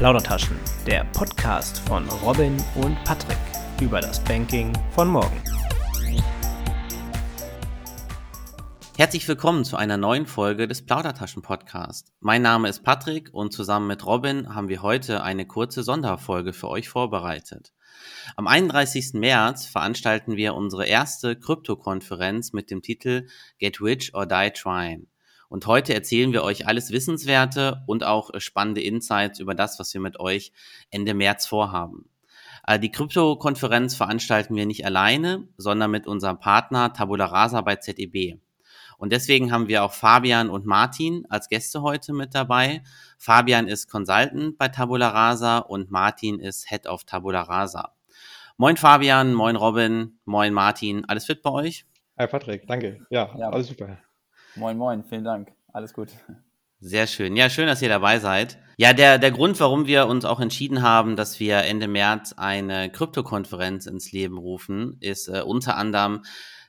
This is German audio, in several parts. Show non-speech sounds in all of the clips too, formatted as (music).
Plaudertaschen, der Podcast von Robin und Patrick über das Banking von morgen. Herzlich willkommen zu einer neuen Folge des Plaudertaschen Podcast. Mein Name ist Patrick und zusammen mit Robin haben wir heute eine kurze Sonderfolge für euch vorbereitet. Am 31. März veranstalten wir unsere erste Krypto-Konferenz mit dem Titel Get Rich or Die Trying. Und heute erzählen wir euch alles Wissenswerte und auch spannende Insights über das, was wir mit euch Ende März vorhaben. Äh, die Krypto-Konferenz veranstalten wir nicht alleine, sondern mit unserem Partner Tabula Rasa bei ZEB. Und deswegen haben wir auch Fabian und Martin als Gäste heute mit dabei. Fabian ist Consultant bei Tabula Rasa und Martin ist Head of Tabula Rasa. Moin Fabian, moin Robin, moin Martin. Alles fit bei euch? Hi Patrick, danke. Ja, ja. alles super. Moin, moin, vielen Dank. Alles gut. Sehr schön. Ja, schön, dass ihr dabei seid. Ja, der, der Grund, warum wir uns auch entschieden haben, dass wir Ende März eine Krypto-Konferenz ins Leben rufen, ist äh, unter anderem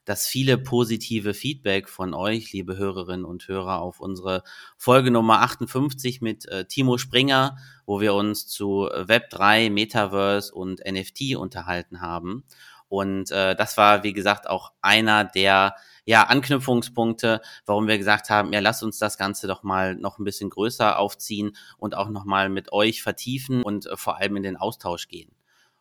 das viele positive Feedback von euch, liebe Hörerinnen und Hörer, auf unsere Folge Nummer 58 mit äh, Timo Springer, wo wir uns zu Web3, Metaverse und NFT unterhalten haben. Und äh, das war, wie gesagt, auch einer der ja, Anknüpfungspunkte, warum wir gesagt haben, ja, lasst uns das Ganze doch mal noch ein bisschen größer aufziehen und auch noch mal mit euch vertiefen und äh, vor allem in den Austausch gehen.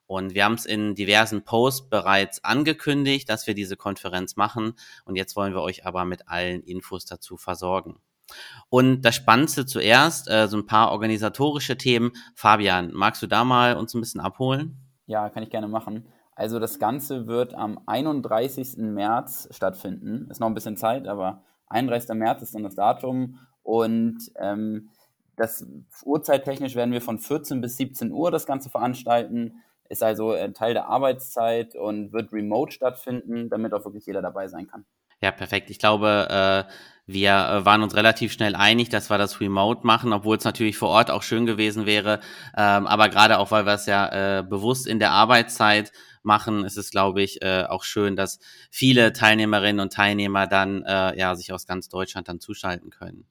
Und wir haben es in diversen Posts bereits angekündigt, dass wir diese Konferenz machen. Und jetzt wollen wir euch aber mit allen Infos dazu versorgen. Und das Spannendste zuerst, äh, so ein paar organisatorische Themen. Fabian, magst du da mal uns ein bisschen abholen? Ja, kann ich gerne machen. Also das Ganze wird am 31. März stattfinden. Ist noch ein bisschen Zeit, aber 31. März ist dann das Datum. Und ähm, das Uhrzeittechnisch werden wir von 14 bis 17 Uhr das Ganze veranstalten ist also ein Teil der Arbeitszeit und wird remote stattfinden, damit auch wirklich jeder dabei sein kann. Ja, perfekt. Ich glaube, äh, wir äh, waren uns relativ schnell einig, dass wir das remote machen, obwohl es natürlich vor Ort auch schön gewesen wäre. Ähm, aber gerade auch, weil wir es ja äh, bewusst in der Arbeitszeit machen, ist es, glaube ich, äh, auch schön, dass viele Teilnehmerinnen und Teilnehmer dann äh, ja sich aus ganz Deutschland dann zuschalten können.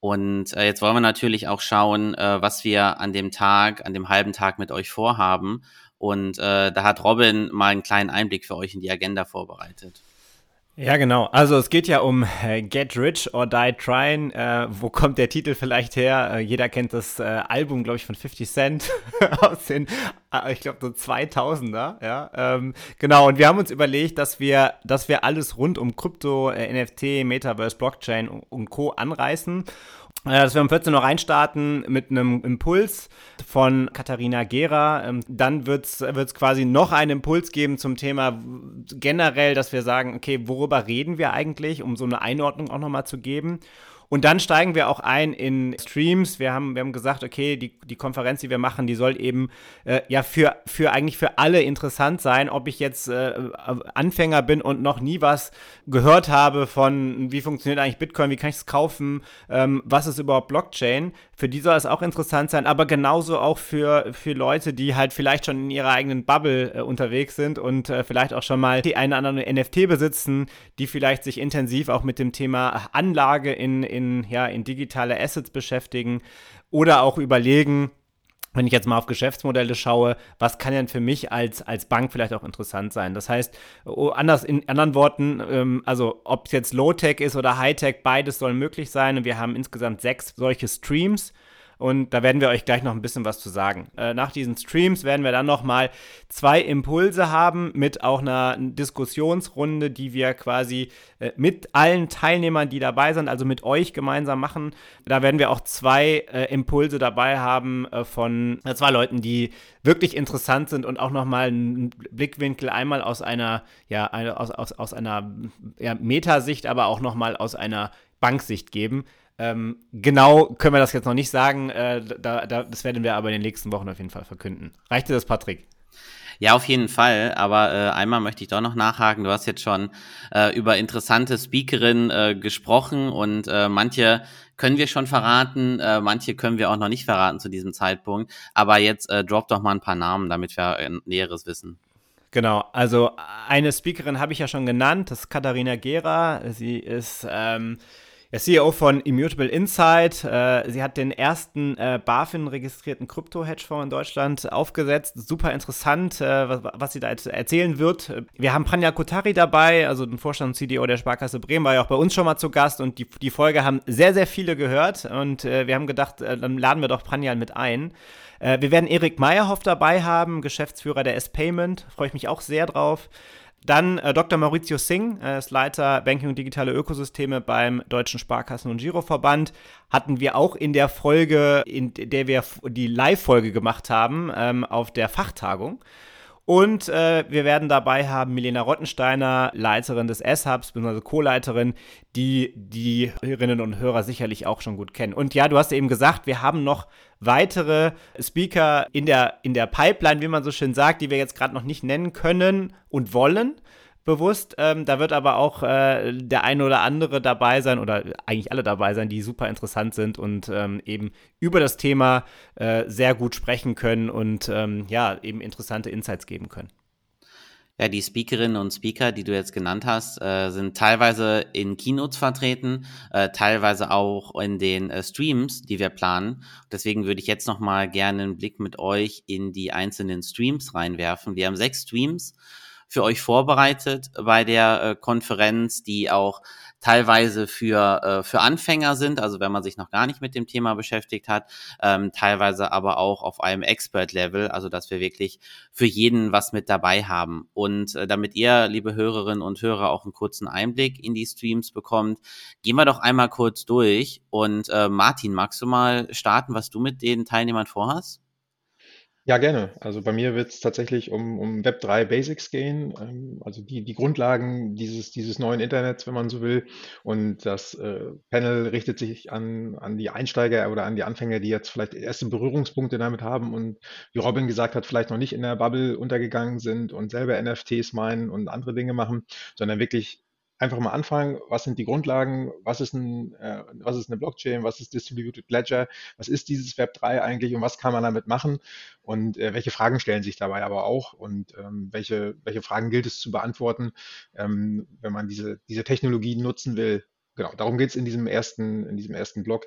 Und äh, jetzt wollen wir natürlich auch schauen, äh, was wir an dem Tag, an dem halben Tag mit euch vorhaben. Und äh, da hat Robin mal einen kleinen Einblick für euch in die Agenda vorbereitet. Ja, genau. Also es geht ja um äh, Get Rich or Die Trying. Äh, wo kommt der Titel vielleicht her? Äh, jeder kennt das äh, Album, glaube ich, von 50 Cent (laughs) aus den, ich glaube, so 2000er. Ja, ähm, genau. Und wir haben uns überlegt, dass wir, dass wir alles rund um Krypto, äh, NFT, Metaverse, Blockchain und, Co. anreißen dass wir um 14 Uhr reinstarten mit einem Impuls von Katharina Gera. Ähm, dann wird es quasi noch einen Impuls geben zum Thema generell, dass wir sagen, okay, worüber reden wir eigentlich, um so eine Einordnung auch nochmal zu geben. Und dann steigen wir auch ein in Streams. Wir haben, wir haben gesagt, okay, die, die Konferenz, die wir machen, die soll eben äh, ja für, für eigentlich für alle interessant sein, ob ich jetzt äh, Anfänger bin und noch nie was gehört habe von, wie funktioniert eigentlich Bitcoin, wie kann ich es kaufen, ähm, was ist überhaupt Blockchain. Für die soll es auch interessant sein, aber genauso auch für, für Leute, die halt vielleicht schon in ihrer eigenen Bubble äh, unterwegs sind und äh, vielleicht auch schon mal die eine oder andere NFT besitzen, die vielleicht sich intensiv auch mit dem Thema Anlage in, in, ja, in digitale Assets beschäftigen oder auch überlegen, wenn ich jetzt mal auf Geschäftsmodelle schaue, was kann denn für mich als, als Bank vielleicht auch interessant sein? Das heißt, anders in anderen Worten, ähm, also ob es jetzt Low-Tech ist oder High-Tech, beides soll möglich sein. Und wir haben insgesamt sechs solche Streams und da werden wir euch gleich noch ein bisschen was zu sagen. Äh, nach diesen Streams werden wir dann nochmal zwei Impulse haben mit auch einer Diskussionsrunde, die wir quasi äh, mit allen Teilnehmern, die dabei sind, also mit euch gemeinsam machen. Da werden wir auch zwei äh, Impulse dabei haben äh, von äh, zwei Leuten, die wirklich interessant sind und auch nochmal einen Blickwinkel einmal aus einer, ja, aus, aus, aus einer ja, Metasicht, aber auch nochmal aus einer Banksicht geben. Ähm, genau können wir das jetzt noch nicht sagen. Äh, da, da, das werden wir aber in den nächsten Wochen auf jeden Fall verkünden. Reicht dir das, Patrick? Ja, auf jeden Fall. Aber äh, einmal möchte ich doch noch nachhaken. Du hast jetzt schon äh, über interessante Speakerinnen äh, gesprochen und äh, manche können wir schon verraten, äh, manche können wir auch noch nicht verraten zu diesem Zeitpunkt. Aber jetzt äh, drop doch mal ein paar Namen, damit wir äh, Näheres wissen. Genau, also eine Speakerin habe ich ja schon genannt, das ist Katharina Gera. Sie ist ähm, Der CEO von Immutable Insight. Äh, sie hat den ersten äh, BaFin-registrierten Krypto-Hedgefonds in Deutschland aufgesetzt. Super interessant, äh, was, sie da erzählen wird. Wir haben Pranja Kotari dabei, also den Vorstand und CDO der Sparkasse Bremen, war ja auch bei uns schon mal zu Gast und die, die Folge haben sehr, sehr viele gehört und wir haben gedacht, dann laden wir doch Pranja mit ein. Wir werden Erik Meyerhoff dabei haben, Geschäftsführer der S-Payment. Freue ich mich auch sehr drauf. Dann äh, Dr. Maurizio Singh, er ist Leiter Banking und digitale Ökosysteme beim Deutschen Sparkassen- und Giroverband. Hatten wir auch in der Folge, in der wir die Live-Folge gemacht haben, ähm, auf der Fachtagung. Und äh, wir werden dabei haben Milena Rottensteiner, Leiterin des S-Hubs, bzw. Co-Leiterin, die die Hörerinnen und Hörer sicherlich auch schon gut kennen. Und ja, du hast eben gesagt, wir haben noch weitere Speaker in der, in der Pipeline, wie man so schön sagt, die wir jetzt gerade noch nicht nennen können und wollen bewusst. Ähm, da wird aber auch äh, der eine oder andere dabei sein oder eigentlich alle dabei sein, die super interessant sind und ähm, eben über das Thema äh, sehr gut sprechen können und ähm, ja, eben interessante Insights geben können. Ja, die Speakerinnen und Speaker, die du jetzt genannt hast, äh, sind teilweise in Keynotes vertreten, äh, teilweise auch in den äh, Streams, die wir planen. Deswegen würde ich jetzt noch mal gerne einen Blick mit euch in die einzelnen Streams reinwerfen. Wir haben sechs Streams für euch vorbereitet bei der äh, Konferenz, die auch teilweise für, äh, für Anfänger sind, also wenn man sich noch gar nicht mit dem Thema beschäftigt hat, ähm, teilweise aber auch auf einem Expert-Level, also dass wir wirklich für jeden was mit dabei haben. Und äh, damit ihr, liebe Hörerinnen und Hörer, auch einen kurzen Einblick in die Streams bekommt, gehen wir doch einmal kurz durch. Und äh, Martin, magst du mal starten, was du mit den Teilnehmern vorhast? Ja, gerne. Also bei mir wird es tatsächlich um, um Web3 Basics gehen, ähm, also die, die Grundlagen dieses, dieses neuen Internets, wenn man so will. Und das äh, Panel richtet sich an, an die Einsteiger oder an die Anfänger, die jetzt vielleicht erste Berührungspunkte damit haben und wie Robin gesagt hat, vielleicht noch nicht in der Bubble untergegangen sind und selber NFTs meinen und andere Dinge machen, sondern wirklich einfach mal anfangen, was sind die Grundlagen, was ist, ein, äh, was ist eine Blockchain, was ist Distributed Ledger, was ist dieses Web3 eigentlich und was kann man damit machen und äh, welche Fragen stellen sich dabei aber auch und ähm, welche, welche Fragen gilt es zu beantworten, ähm, wenn man diese, diese Technologie nutzen will. Genau, darum geht es in diesem ersten, in diesem ersten Blog.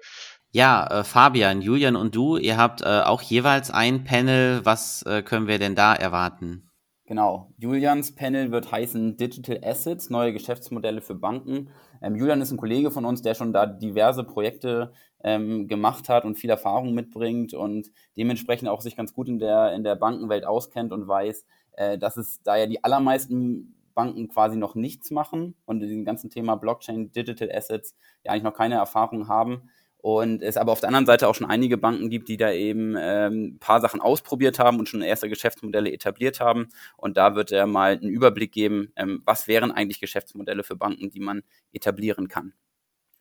Ja, äh, Fabian, Julian und du, ihr habt äh, auch jeweils ein Panel. Was äh, können wir denn da erwarten? Genau. Julians Panel wird heißen Digital Assets, neue Geschäftsmodelle für Banken. Ähm, Julian ist ein Kollege von uns, der schon da diverse Projekte ähm, gemacht hat und viel Erfahrung mitbringt und dementsprechend auch sich ganz gut in der, in der Bankenwelt auskennt und weiß, äh, dass es da ja die allermeisten Banken quasi noch nichts machen und in diesem ganzen Thema Blockchain, Digital Assets ja eigentlich noch keine Erfahrung haben und es aber auf der anderen Seite auch schon einige Banken gibt, die da eben ähm, ein paar Sachen ausprobiert haben und schon erste Geschäftsmodelle etabliert haben. Und da wird er mal einen Überblick geben, ähm, was wären eigentlich Geschäftsmodelle für Banken, die man etablieren kann.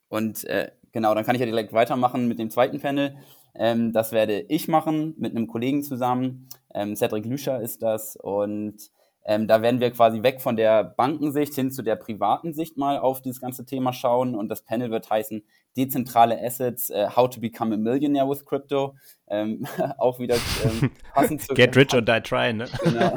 Und äh, genau, dann kann ich ja direkt weitermachen mit dem zweiten Panel. Ähm, das werde ich machen mit einem Kollegen zusammen. Ähm, Cedric Lüscher ist das. Und ähm, da werden wir quasi weg von der Bankensicht hin zu der privaten Sicht mal auf dieses ganze Thema schauen. Und das Panel wird heißen Dezentrale Assets, uh, How to Become a Millionaire with Crypto. Ähm, (laughs) auch wieder ähm, (laughs) passend zu Get rich or die trying, ne? (laughs) Genau.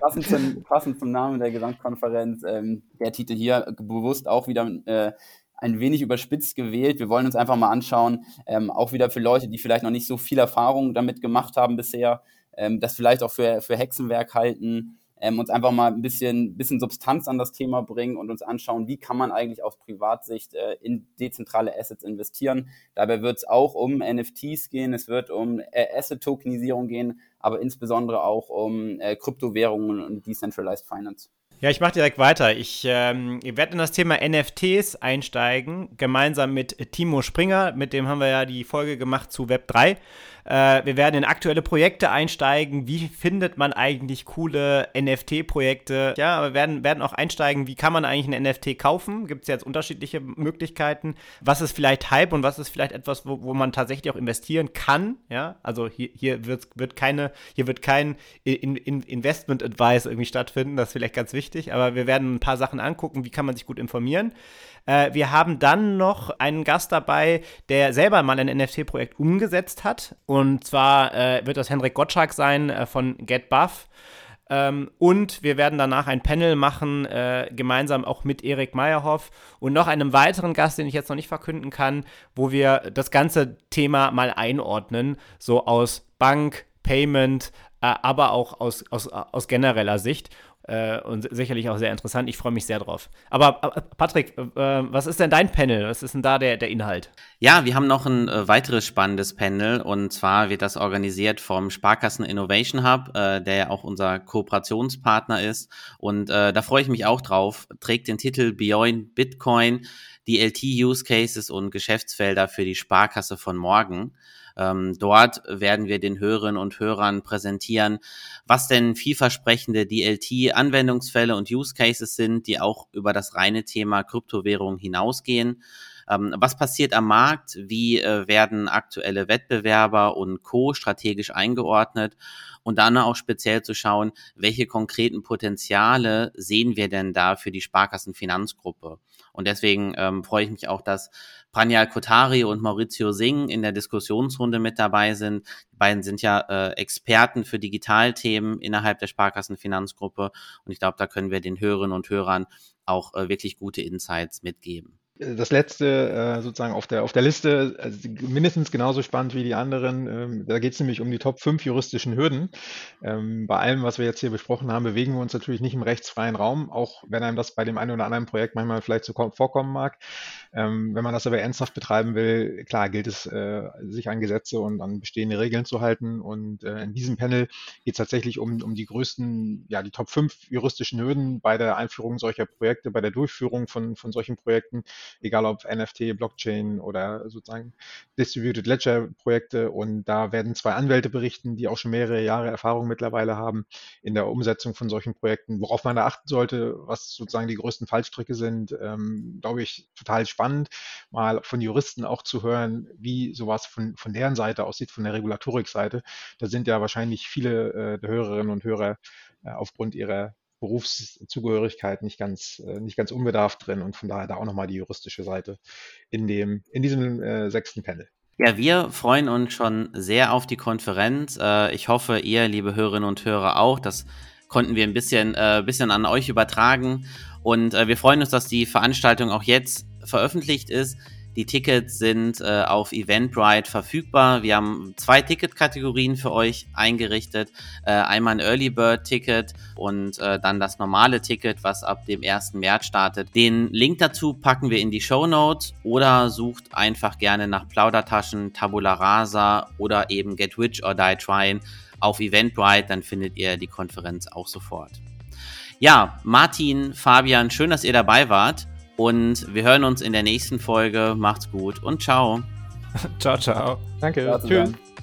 Passend zum, passend zum Namen der Gesamtkonferenz. Ähm, der Titel hier bewusst auch wieder äh, ein wenig überspitzt gewählt. Wir wollen uns einfach mal anschauen, ähm, auch wieder für Leute, die vielleicht noch nicht so viel Erfahrung damit gemacht haben bisher, ähm, das vielleicht auch für, für Hexenwerk halten ähm, uns einfach mal ein bisschen, bisschen Substanz an das Thema bringen und uns anschauen, wie kann man eigentlich aus Privatsicht äh, in dezentrale Assets investieren. Dabei wird es auch um NFTs gehen, es wird um äh, Asset-Tokenisierung gehen, aber insbesondere auch um äh, Kryptowährungen und Decentralized Finance. Ja, ich mache direkt weiter. Ich ähm, werde in das Thema NFTs einsteigen, gemeinsam mit Timo Springer. Mit dem haben wir ja die Folge gemacht zu Web 3. Äh, wir werden in aktuelle Projekte einsteigen. Wie findet man eigentlich coole NFT-Projekte? Ja, wir werden, werden auch einsteigen, wie kann man eigentlich ein NFT kaufen? Gibt es jetzt unterschiedliche Möglichkeiten? Was ist vielleicht Hype und was ist vielleicht etwas, wo, wo man tatsächlich auch investieren kann? Ja, also hier, hier wird, wird keine, hier wird kein in, in Investment Advice irgendwie stattfinden. Das ist vielleicht ganz wichtig, aber wir werden ein paar Sachen angucken, wie kann man sich gut informieren. Äh, wir haben dann noch einen Gast dabei, der selber mal ein NFT-Projekt umgesetzt hat. Und zwar äh, wird das Henrik Gottschalk sein äh, von GetBuff. Ähm, und wir werden danach ein Panel machen, äh, gemeinsam auch mit Erik Meyerhoff und noch einem weiteren Gast, den ich jetzt noch nicht verkünden kann, wo wir das ganze Thema mal einordnen, so aus Bank, Payment, äh, aber auch aus, aus, aus genereller Sicht. Äh, und sicherlich auch sehr interessant. Ich freue mich sehr drauf. Aber äh, Patrick, äh, was ist denn dein Panel? Was ist denn da der, der Inhalt? Ja, wir haben noch ein äh, weiteres spannendes Panel und zwar wird das organisiert vom Sparkassen Innovation Hub, äh, der ja auch unser Kooperationspartner ist. Und äh, da freue ich mich auch drauf. Trägt den Titel Beyond Bitcoin, die LT-Use Cases und Geschäftsfelder für die Sparkasse von morgen. Ähm, dort werden wir den Hörerinnen und Hörern präsentieren, was denn vielversprechende DLT-Anwendungsfälle und Use Cases sind, die auch über das reine Thema Kryptowährung hinausgehen. Ähm, was passiert am Markt? Wie äh, werden aktuelle Wettbewerber und Co. strategisch eingeordnet? Und dann auch speziell zu schauen, welche konkreten Potenziale sehen wir denn da für die Sparkassenfinanzgruppe? Und deswegen ähm, freue ich mich auch, dass Pranjal Kotari und Maurizio Singh in der Diskussionsrunde mit dabei sind. Die beiden sind ja äh, Experten für Digitalthemen innerhalb der Sparkassenfinanzgruppe. Und ich glaube, da können wir den Hörerinnen und Hörern auch äh, wirklich gute Insights mitgeben. Das letzte äh, sozusagen auf der, auf der Liste, also mindestens genauso spannend wie die anderen. Ähm, da geht es nämlich um die Top 5 juristischen Hürden. Ähm, bei allem, was wir jetzt hier besprochen haben, bewegen wir uns natürlich nicht im rechtsfreien Raum, auch wenn einem das bei dem einen oder anderen Projekt manchmal vielleicht so vorkommen mag. Ähm, wenn man das aber ernsthaft betreiben will, klar gilt es, äh, sich an Gesetze und an bestehende Regeln zu halten. Und äh, in diesem Panel geht es tatsächlich um, um die größten, ja, die Top 5 juristischen Hürden bei der Einführung solcher Projekte, bei der Durchführung von, von solchen Projekten egal ob NFT, Blockchain oder sozusagen Distributed Ledger Projekte. Und da werden zwei Anwälte berichten, die auch schon mehrere Jahre Erfahrung mittlerweile haben in der Umsetzung von solchen Projekten, worauf man da achten sollte, was sozusagen die größten Fallstricke sind, ähm, glaube ich, total spannend, mal von Juristen auch zu hören, wie sowas von, von deren Seite aussieht, von der Regulatorik-Seite. Da sind ja wahrscheinlich viele äh, der Hörerinnen und Hörer äh, aufgrund ihrer Berufszugehörigkeit nicht ganz, äh, nicht ganz unbedarft drin und von daher da auch nochmal die juristische Seite in, dem, in diesem äh, sechsten Panel. Ja, wir freuen uns schon sehr auf die Konferenz. Äh, ich hoffe, ihr, liebe Hörerinnen und Hörer, auch. Das konnten wir ein bisschen, äh, bisschen an euch übertragen. Und wir freuen uns, dass die Veranstaltung auch jetzt veröffentlicht ist. Die Tickets sind äh, auf Eventbrite verfügbar. Wir haben zwei Ticketkategorien für euch eingerichtet. Äh, einmal ein Early Bird Ticket und äh, dann das normale Ticket, was ab dem 1. März startet. Den Link dazu packen wir in die Show Notes oder sucht einfach gerne nach Plaudertaschen, Tabula Rasa oder eben Get Rich or Die Trying auf Eventbrite. Dann findet ihr die Konferenz auch sofort. Ja, Martin, Fabian, schön, dass ihr dabei wart. Und wir hören uns in der nächsten Folge. Macht's gut und ciao. (laughs) ciao, ciao. Danke. Ciao Tschüss.